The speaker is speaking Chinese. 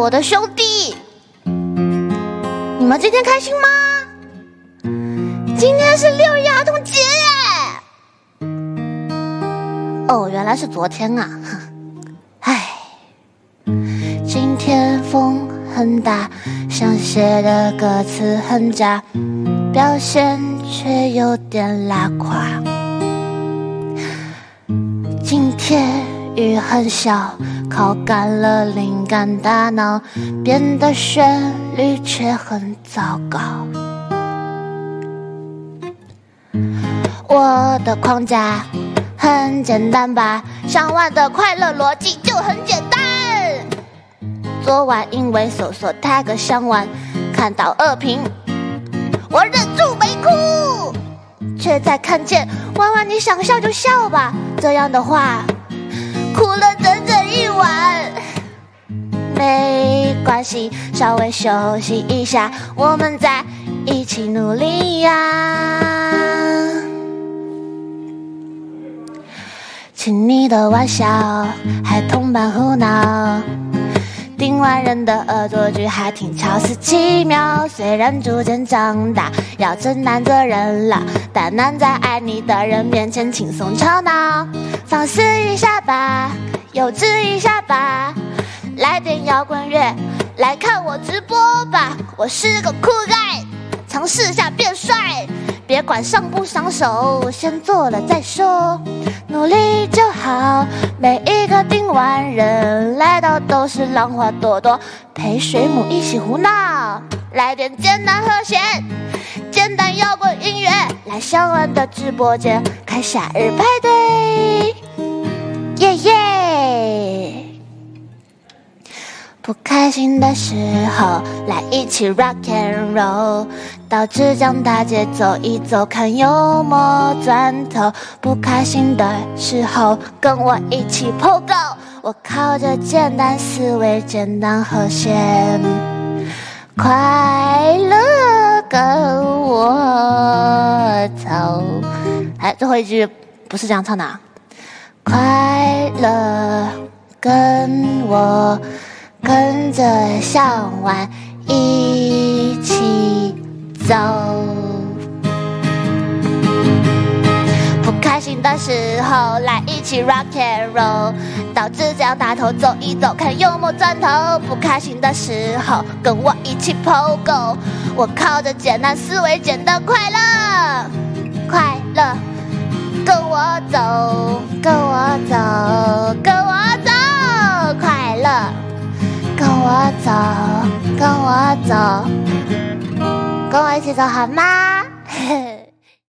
我的兄弟，你们今天开心吗？今天是六一儿童节耶！哦，原来是昨天啊！唉，今天风很大，想写的歌词很假，表现却有点拉垮。今天雨很小。烤干了灵感，大脑变得旋律却很糟糕。我的框架很简单吧？上万的快乐逻辑就很简单。昨晚因为搜索 tag 想玩，看到恶评，我忍住没哭，却在看见玩玩你想笑就笑吧这样的话，哭了的稍微休息一下，我们在一起努力呀。听你的玩笑，还同伴胡闹，听完人的恶作剧还挺巧思奇妙。虽然逐渐长大，要承担责任了，但难在爱你的人面前轻松吵闹，放肆一下吧。幼稚一下吧，来点摇滚乐，来看我直播吧。我是个酷盖，尝试下变帅，别管上不上手，先做了再说。努力就好，每一个听完人来到都是浪花朵朵，陪水母一起胡闹。来点简单和弦，简单摇滚音乐，来小安的直播间开夏日派对。不开心的时候，来一起 rock and roll，到浙江大街走一走，看幽默钻头。不开心的时候，跟我一起 pogo，我靠着简单思维，简单和弦，快乐跟我走。哎，最后一句不是这样唱的。啊快乐，跟我跟着小丸一起走。不开心的时候，来一起 rock and roll，到浙江大头走一走，看幽默钻头。不开心的时候，跟我一起 pogo，我靠着简单思维，简单快乐，快乐。跟我走，跟我走，我走，跟我一起走好吗？